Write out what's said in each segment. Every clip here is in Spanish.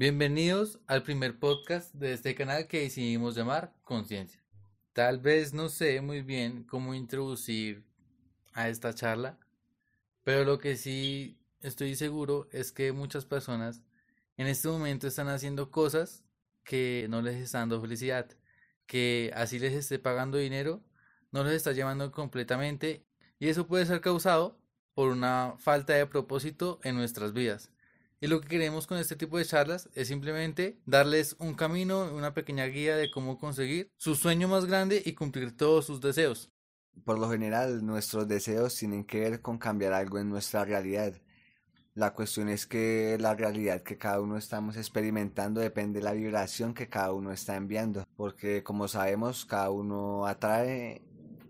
Bienvenidos al primer podcast de este canal que decidimos llamar Conciencia. Tal vez no sé muy bien cómo introducir a esta charla, pero lo que sí estoy seguro es que muchas personas en este momento están haciendo cosas que no les están dando felicidad, que así les esté pagando dinero, no les está llevando completamente y eso puede ser causado por una falta de propósito en nuestras vidas. Y lo que queremos con este tipo de charlas es simplemente darles un camino, una pequeña guía de cómo conseguir su sueño más grande y cumplir todos sus deseos. Por lo general, nuestros deseos tienen que ver con cambiar algo en nuestra realidad. La cuestión es que la realidad que cada uno estamos experimentando depende de la vibración que cada uno está enviando, porque como sabemos, cada uno atrae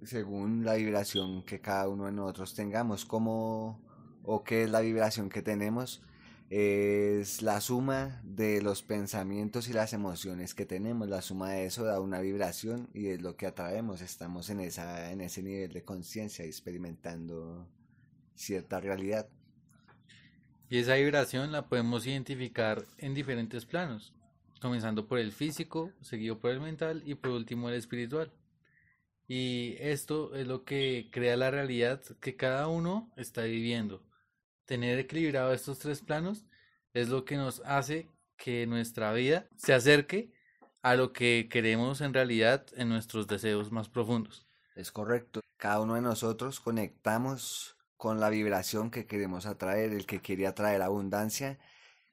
según la vibración que cada uno de nosotros tengamos, como o qué es la vibración que tenemos es la suma de los pensamientos y las emociones que tenemos. La suma de eso da una vibración y es lo que atraemos. Estamos en, esa, en ese nivel de conciencia experimentando cierta realidad. Y esa vibración la podemos identificar en diferentes planos, comenzando por el físico, seguido por el mental y por último el espiritual. Y esto es lo que crea la realidad que cada uno está viviendo tener equilibrado estos tres planos es lo que nos hace que nuestra vida se acerque a lo que queremos en realidad en nuestros deseos más profundos. Es correcto. Cada uno de nosotros conectamos con la vibración que queremos atraer. El que quiere atraer abundancia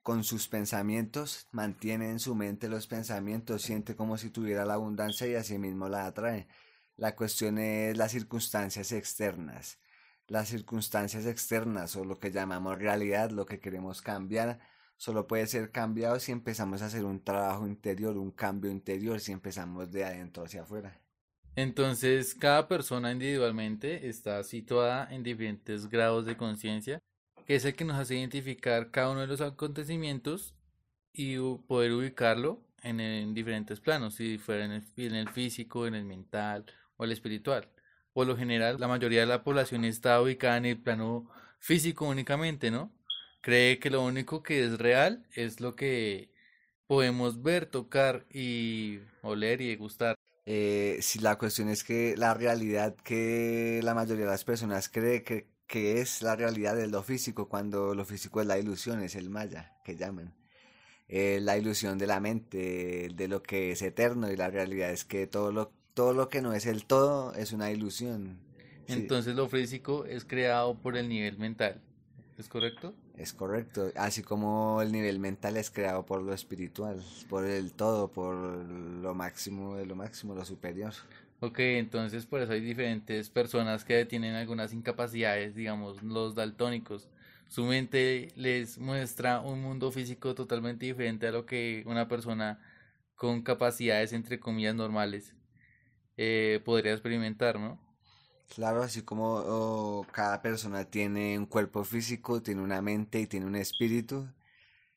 con sus pensamientos, mantiene en su mente los pensamientos, siente como si tuviera la abundancia y así mismo la atrae. La cuestión es las circunstancias externas las circunstancias externas o lo que llamamos realidad, lo que queremos cambiar, solo puede ser cambiado si empezamos a hacer un trabajo interior, un cambio interior, si empezamos de adentro hacia afuera. Entonces, cada persona individualmente está situada en diferentes grados de conciencia, que es el que nos hace identificar cada uno de los acontecimientos y poder ubicarlo en, diferentes planos, si fuera en el físico, en el mental o el espiritual por lo general la mayoría de la población está ubicada en el plano físico únicamente, ¿no? Cree que lo único que es real es lo que podemos ver, tocar y oler y gustar. Eh, si la cuestión es que la realidad que la mayoría de las personas cree que, que es la realidad es lo físico, cuando lo físico es la ilusión, es el maya, que llaman. Eh, la ilusión de la mente, de lo que es eterno y la realidad es que todo lo todo lo que no es el todo es una ilusión. Entonces lo físico es creado por el nivel mental, ¿es correcto? Es correcto, así como el nivel mental es creado por lo espiritual, por el todo, por lo máximo de lo máximo, lo superior. Ok, entonces por eso hay diferentes personas que tienen algunas incapacidades, digamos los daltónicos. Su mente les muestra un mundo físico totalmente diferente a lo que una persona con capacidades entre comillas normales eh, podría experimentar, ¿no? Claro, así como cada persona tiene un cuerpo físico, tiene una mente y tiene un espíritu,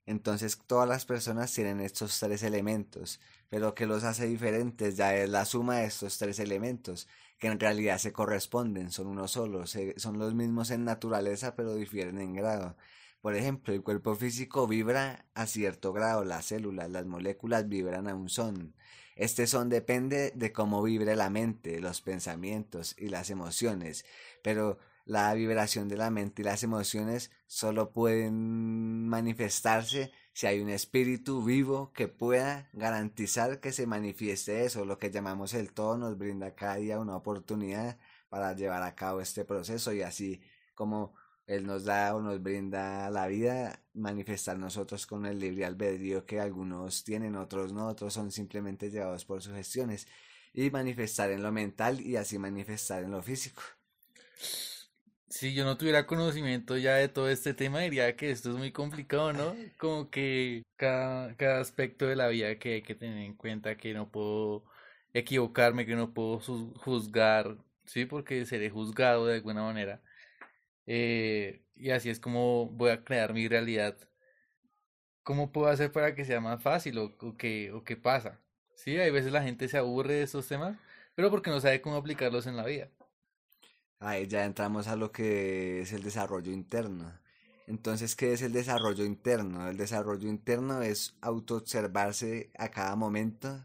entonces todas las personas tienen estos tres elementos, pero que los hace diferentes ya es la suma de estos tres elementos, que en realidad se corresponden, son uno solo, son los mismos en naturaleza, pero difieren en grado. Por ejemplo, el cuerpo físico vibra a cierto grado, las células, las moléculas vibran a un son. Este son depende de cómo vibre la mente, los pensamientos y las emociones, pero la vibración de la mente y las emociones solo pueden manifestarse si hay un espíritu vivo que pueda garantizar que se manifieste eso. Lo que llamamos el todo nos brinda cada día una oportunidad para llevar a cabo este proceso y así como él nos da o nos brinda la vida, manifestar nosotros con el libre albedrío que algunos tienen, otros no, otros son simplemente llevados por sus gestiones, y manifestar en lo mental y así manifestar en lo físico. Si yo no tuviera conocimiento ya de todo este tema, diría que esto es muy complicado, ¿no? Como que cada, cada aspecto de la vida que hay que tener en cuenta, que no puedo equivocarme, que no puedo juzgar, ¿sí? Porque seré juzgado de alguna manera eh, y así es como voy a crear mi realidad. ¿Cómo puedo hacer para que sea más fácil o, o, qué, o qué pasa? Sí, hay veces la gente se aburre de esos temas, pero porque no sabe cómo aplicarlos en la vida. Ahí ya entramos a lo que es el desarrollo interno. Entonces, ¿qué es el desarrollo interno? El desarrollo interno es autoobservarse a cada momento,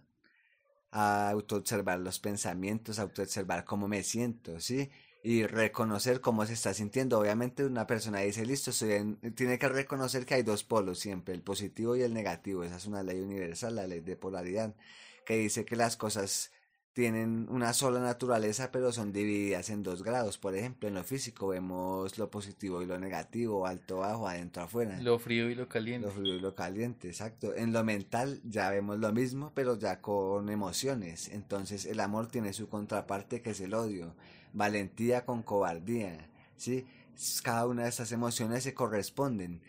autoobservar los pensamientos, autoobservar cómo me siento, ¿sí? Y reconocer cómo se está sintiendo. Obviamente una persona dice, listo, tiene que reconocer que hay dos polos siempre, el positivo y el negativo. Esa es una ley universal, la ley de polaridad, que dice que las cosas tienen una sola naturaleza, pero son divididas en dos grados. Por ejemplo, en lo físico vemos lo positivo y lo negativo, alto, bajo, adentro, afuera. Lo frío y lo caliente. Lo frío y lo caliente, exacto. En lo mental ya vemos lo mismo, pero ya con emociones. Entonces el amor tiene su contraparte que es el odio, valentía con cobardía, ¿sí? Cada una de estas emociones se corresponden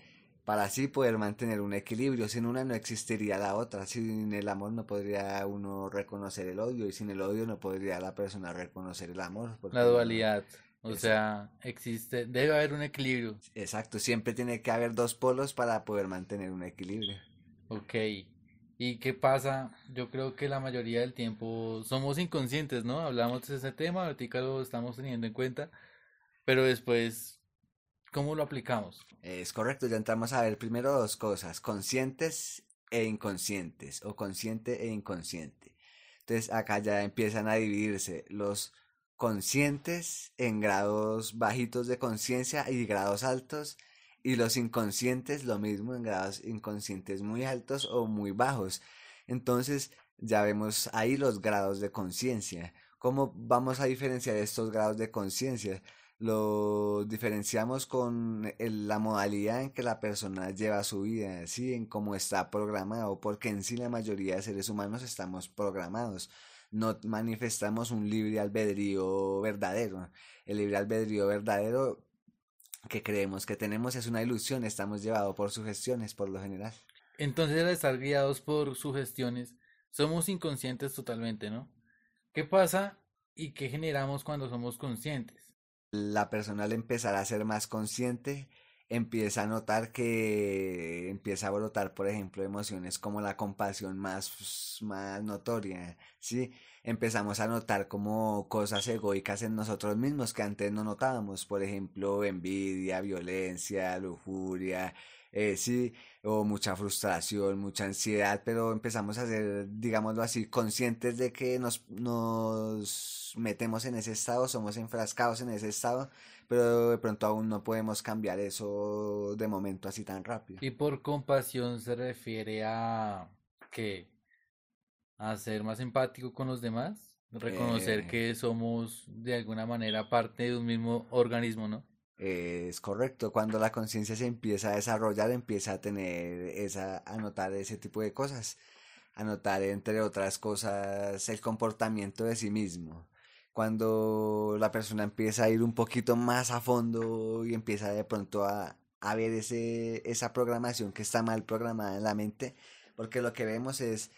para así poder mantener un equilibrio. Sin una no existiría la otra. Sin el amor no podría uno reconocer el odio y sin el odio no podría la persona reconocer el amor. La dualidad. O sea, existe, debe haber un equilibrio. Exacto, siempre tiene que haber dos polos para poder mantener un equilibrio. Ok. ¿Y qué pasa? Yo creo que la mayoría del tiempo somos inconscientes, ¿no? Hablamos de ese tema, ahorita lo estamos teniendo en cuenta, pero después ¿Cómo lo aplicamos? Es correcto, ya entramos a ver primero dos cosas, conscientes e inconscientes, o consciente e inconsciente. Entonces acá ya empiezan a dividirse los conscientes en grados bajitos de conciencia y grados altos, y los inconscientes lo mismo en grados inconscientes muy altos o muy bajos. Entonces ya vemos ahí los grados de conciencia. ¿Cómo vamos a diferenciar estos grados de conciencia? Lo diferenciamos con la modalidad en que la persona lleva su vida, ¿sí? en cómo está programado, porque en sí la mayoría de seres humanos estamos programados, no manifestamos un libre albedrío verdadero. El libre albedrío verdadero que creemos que tenemos es una ilusión, estamos llevados por sugestiones por lo general. Entonces al estar guiados por sugestiones, somos inconscientes totalmente, ¿no? ¿Qué pasa y qué generamos cuando somos conscientes? La persona al empezar a ser más consciente empieza a notar que empieza a brotar, por ejemplo, emociones como la compasión más, más notoria, ¿sí? Empezamos a notar como cosas egoicas en nosotros mismos que antes no notábamos, por ejemplo, envidia, violencia, lujuria, eh, sí, o mucha frustración, mucha ansiedad, pero empezamos a ser, digámoslo así, conscientes de que nos, nos metemos en ese estado, somos enfrascados en ese estado, pero de pronto aún no podemos cambiar eso de momento así tan rápido. Y por compasión se refiere a que a ser más empático con los demás, reconocer eh. que somos de alguna manera parte de un mismo organismo, ¿no? Es correcto. Cuando la conciencia se empieza a desarrollar, empieza a tener esa, a notar ese tipo de cosas. A notar, entre otras cosas, el comportamiento de sí mismo. Cuando la persona empieza a ir un poquito más a fondo y empieza de pronto a, a ver ese, esa programación que está mal programada en la mente, porque lo que vemos es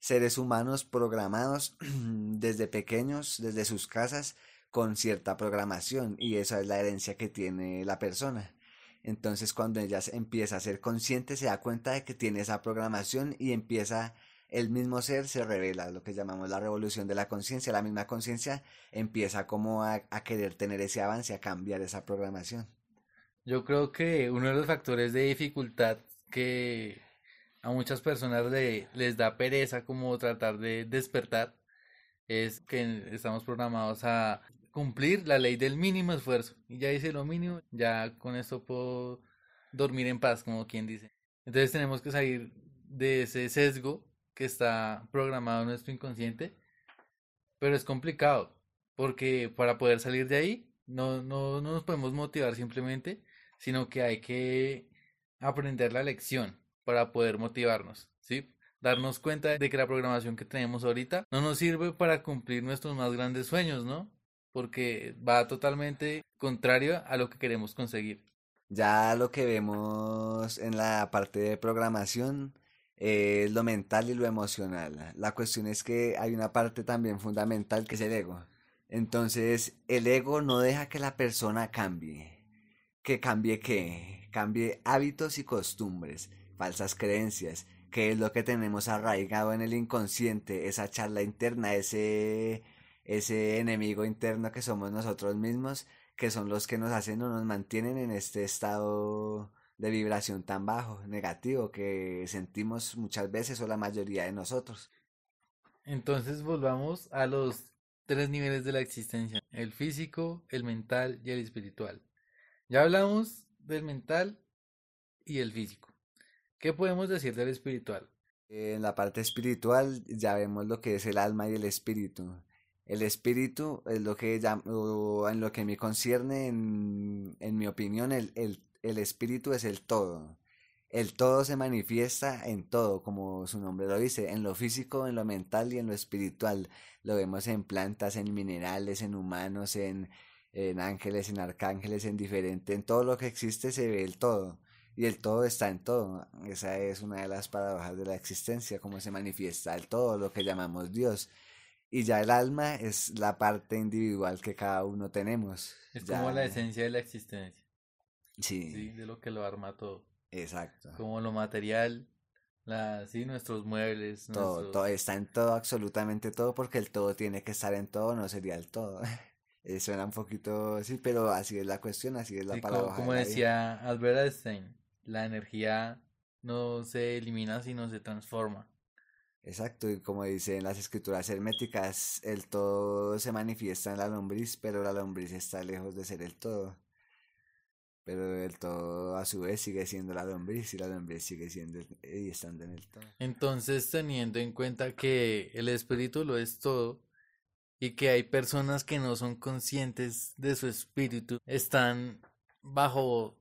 seres humanos programados desde pequeños, desde sus casas, con cierta programación y esa es la herencia que tiene la persona. Entonces cuando ella empieza a ser consciente se da cuenta de que tiene esa programación y empieza el mismo ser se revela, lo que llamamos la revolución de la conciencia, la misma conciencia empieza como a, querer tener ese avance, a cambiar esa programación. Yo creo que uno de los factores de dificultad que a muchas personas les da pereza como tratar de despertar es que estamos programados a cumplir la ley del mínimo esfuerzo. Y ya hice lo mínimo, ya con esto puedo dormir en paz, como quien dice. Entonces tenemos que salir de ese sesgo que está programado en nuestro inconsciente, pero es complicado, porque para poder salir de ahí no, no, no nos podemos motivar simplemente, sino que hay que aprender la lección para poder motivarnos, ¿sí? Darnos cuenta de que la programación que tenemos ahorita no nos sirve para cumplir nuestros más grandes sueños, ¿no? Porque va totalmente contrario a lo que queremos conseguir. Ya lo que vemos en la parte de programación es lo mental y lo emocional. La cuestión es que hay una parte también fundamental que es el ego. Entonces, el ego no deja que la persona cambie. ¿Que cambie qué? Cambie hábitos y costumbres, falsas creencias, que es lo que tenemos arraigado en el inconsciente, esa charla interna, ese ese enemigo interno que somos nosotros mismos, que son los que nos hacen o nos mantienen en este estado de vibración tan bajo, negativo, que sentimos muchas veces o la mayoría de nosotros. Entonces volvamos a los tres niveles de la existencia, el físico, el mental y el espiritual. Ya hablamos del mental y el físico. ¿Qué podemos decir del espiritual? En la parte espiritual ya vemos lo que es el alma y el espíritu. El espíritu es lo que en lo que me concierne, en, en mi opinión, el, el, el espíritu es el todo. El todo se manifiesta en todo, como su nombre lo dice, en lo físico, en lo mental y en lo espiritual. Lo vemos en plantas, en minerales, en humanos, en, en ángeles, en arcángeles, en diferente, en todo lo que existe se ve el todo. Y el todo está en todo. Esa es una de las paradojas de la existencia, cómo se manifiesta el todo, lo que llamamos Dios. Y ya el alma es la parte individual que cada uno tenemos. Es como la esencia de la existencia. Sí. sí. De lo que lo arma todo. Exacto. Como lo material, la, sí, nuestros muebles. Todo, todo, está en todo, absolutamente todo, porque el todo tiene que estar en todo, no sería el todo. Eh, suena un poquito, sí, pero así es la cuestión, así es la palabra. Como, como decía Albert Einstein, la energía no se elimina, sino se transforma. Exacto, y como dice en las escrituras herméticas, el todo se manifiesta en la lombriz, pero la lombriz está lejos de ser el todo. Pero el todo a su vez sigue siendo la lombriz y la lombriz sigue siendo y estando en el todo. Entonces, teniendo en cuenta que el espíritu lo es todo y que hay personas que no son conscientes de su espíritu, están bajo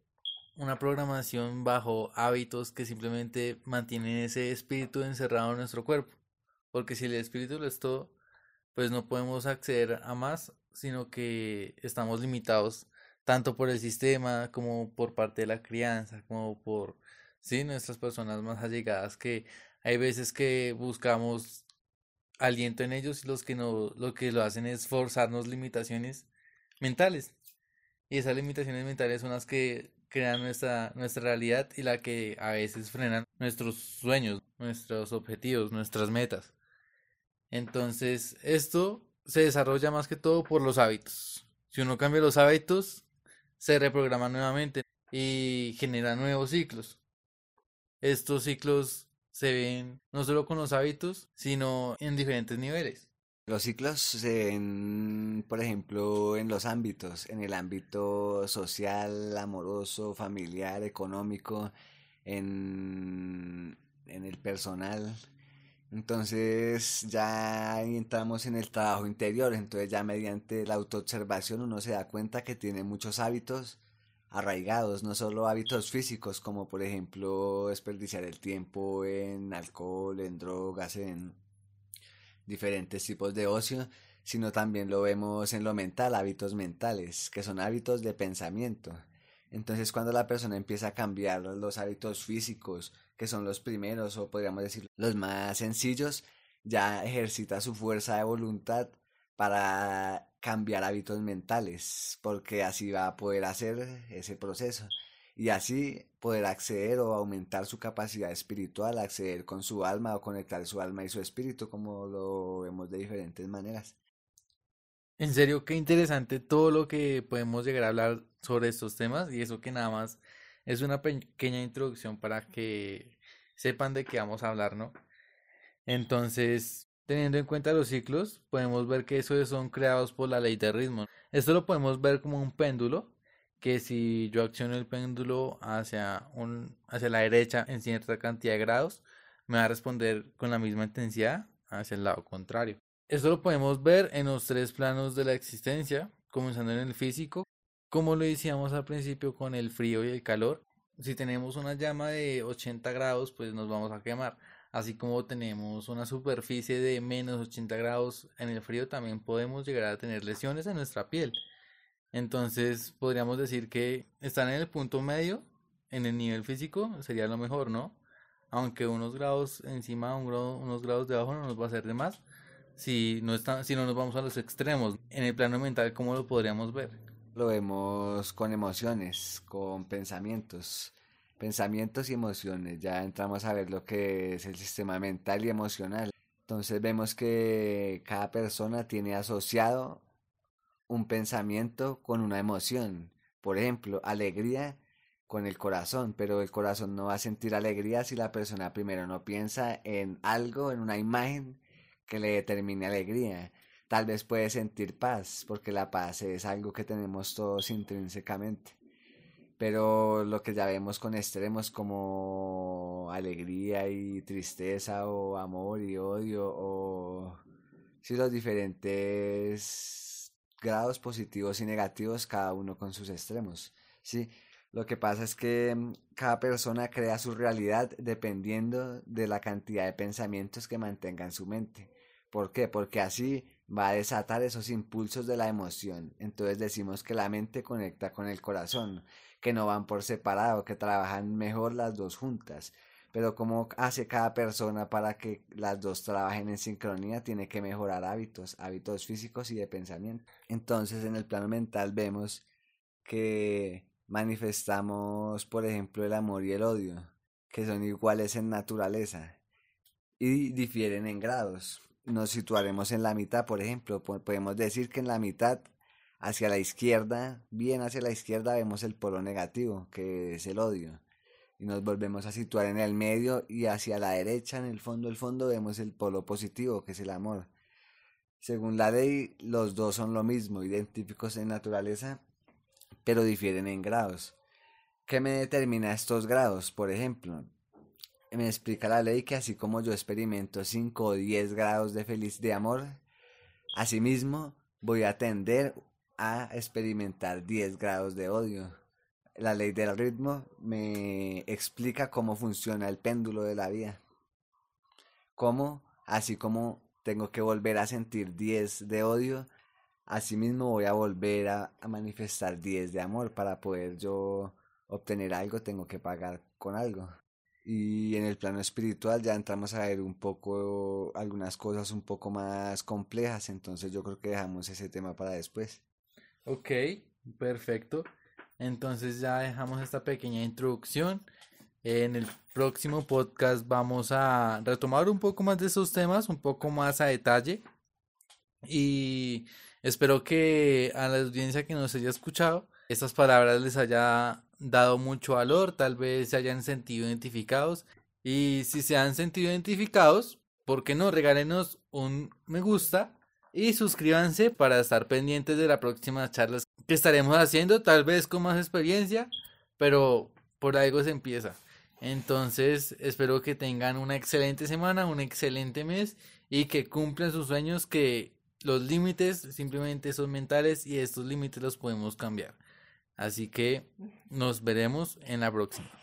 una programación, bajo hábitos que simplemente mantienen ese espíritu encerrado en nuestro cuerpo. Porque si el espíritu lo es todo, pues no podemos acceder a más, sino que estamos limitados tanto por el sistema como por parte de la crianza, como por sí, nuestras personas más allegadas que hay veces que buscamos aliento en ellos y los que no lo que lo hacen es forzarnos limitaciones mentales. Y esas limitaciones mentales son las que crean nuestra nuestra realidad y la que a veces frenan nuestros sueños, nuestros objetivos, nuestras metas. Entonces, esto se desarrolla más que todo por los hábitos. Si uno cambia los hábitos, se reprograma nuevamente y genera nuevos ciclos. Estos ciclos se ven no solo con los hábitos, sino en diferentes niveles. Los ciclos ven, por ejemplo, en los ámbitos, en el ámbito social, amoroso, familiar, económico, en, en el personal. Entonces ya entramos en el trabajo interior, entonces ya mediante la autoobservación uno se da cuenta que tiene muchos hábitos arraigados, no solo hábitos físicos como por ejemplo desperdiciar el tiempo en alcohol, en drogas, en diferentes tipos de ocio, sino también lo vemos en lo mental, hábitos mentales, que son hábitos de pensamiento. Entonces cuando la persona empieza a cambiar los hábitos físicos, que son los primeros o podríamos decir los más sencillos, ya ejercita su fuerza de voluntad para cambiar hábitos mentales, porque así va a poder hacer ese proceso y así poder acceder o aumentar su capacidad espiritual, acceder con su alma o conectar su alma y su espíritu, como lo vemos de diferentes maneras. En serio, qué interesante todo lo que podemos llegar a hablar sobre estos temas y eso que nada más es una pequeña introducción para que sepan de qué vamos a hablar, ¿no? Entonces, teniendo en cuenta los ciclos, podemos ver que esos son creados por la ley de ritmo. Esto lo podemos ver como un péndulo, que si yo acciono el péndulo hacia, un, hacia la derecha en cierta cantidad de grados, me va a responder con la misma intensidad hacia el lado contrario. Esto lo podemos ver en los tres planos de la existencia, comenzando en el físico, como lo decíamos al principio con el frío y el calor. Si tenemos una llama de 80 grados, pues nos vamos a quemar. Así como tenemos una superficie de menos 80 grados en el frío, también podemos llegar a tener lesiones en nuestra piel. Entonces podríamos decir que estar en el punto medio, en el nivel físico, sería lo mejor, ¿no? Aunque unos grados encima, unos grados debajo no nos va a hacer de más. Si no, está, si no nos vamos a los extremos, en el plano mental, ¿cómo lo podríamos ver? lo vemos con emociones, con pensamientos, pensamientos y emociones. Ya entramos a ver lo que es el sistema mental y emocional. Entonces vemos que cada persona tiene asociado un pensamiento con una emoción. Por ejemplo, alegría con el corazón, pero el corazón no va a sentir alegría si la persona primero no piensa en algo, en una imagen que le determine alegría. Tal vez puede sentir paz, porque la paz es algo que tenemos todos intrínsecamente. Pero lo que ya vemos con extremos como alegría y tristeza o amor y odio o si los diferentes grados positivos y negativos cada uno con sus extremos. Sí, lo que pasa es que mm, cada persona crea su realidad dependiendo de la cantidad de pensamientos que mantenga en su mente. ¿Por qué? Porque así va a desatar esos impulsos de la emoción. Entonces decimos que la mente conecta con el corazón, que no van por separado, que trabajan mejor las dos juntas. Pero como hace cada persona para que las dos trabajen en sincronía, tiene que mejorar hábitos, hábitos físicos y de pensamiento. Entonces en el plano mental vemos que manifestamos, por ejemplo, el amor y el odio, que son iguales en naturaleza y difieren en grados. Nos situaremos en la mitad, por ejemplo, podemos decir que en la mitad, hacia la izquierda, bien hacia la izquierda, vemos el polo negativo, que es el odio. Y nos volvemos a situar en el medio y hacia la derecha, en el fondo, el fondo, vemos el polo positivo, que es el amor. Según la ley, los dos son lo mismo, idénticos en naturaleza, pero difieren en grados. ¿Qué me determina estos grados? Por ejemplo, me explica la ley que así como yo experimento 5 o 10 grados de feliz de amor, asimismo voy a tender a experimentar 10 grados de odio. La ley del ritmo me explica cómo funciona el péndulo de la vida. Cómo, así como tengo que volver a sentir 10 de odio, Asimismo voy a volver a, manifestar 10 de amor para poder yo obtener algo, tengo que pagar con algo. Y en el plano espiritual ya entramos a ver un poco algunas cosas un poco más complejas, entonces yo creo que dejamos ese tema para después. Ok, perfecto. Entonces ya dejamos esta pequeña introducción. En el próximo podcast vamos a retomar un poco más de esos temas, un poco más a detalle. Y Espero que a la audiencia que nos haya escuchado, estas palabras les haya dado mucho valor, tal vez se hayan sentido identificados. Y si se han sentido identificados, ¿por qué no? Regálenos un me gusta y suscríbanse para estar pendientes de las próximas charlas que estaremos haciendo, tal vez con más experiencia, pero por algo se empieza. Entonces, espero que tengan una excelente semana, un excelente mes y que cumplan sus sueños que los límites simplemente son mentales y estos límites los podemos cambiar. Así que nos veremos en la próxima.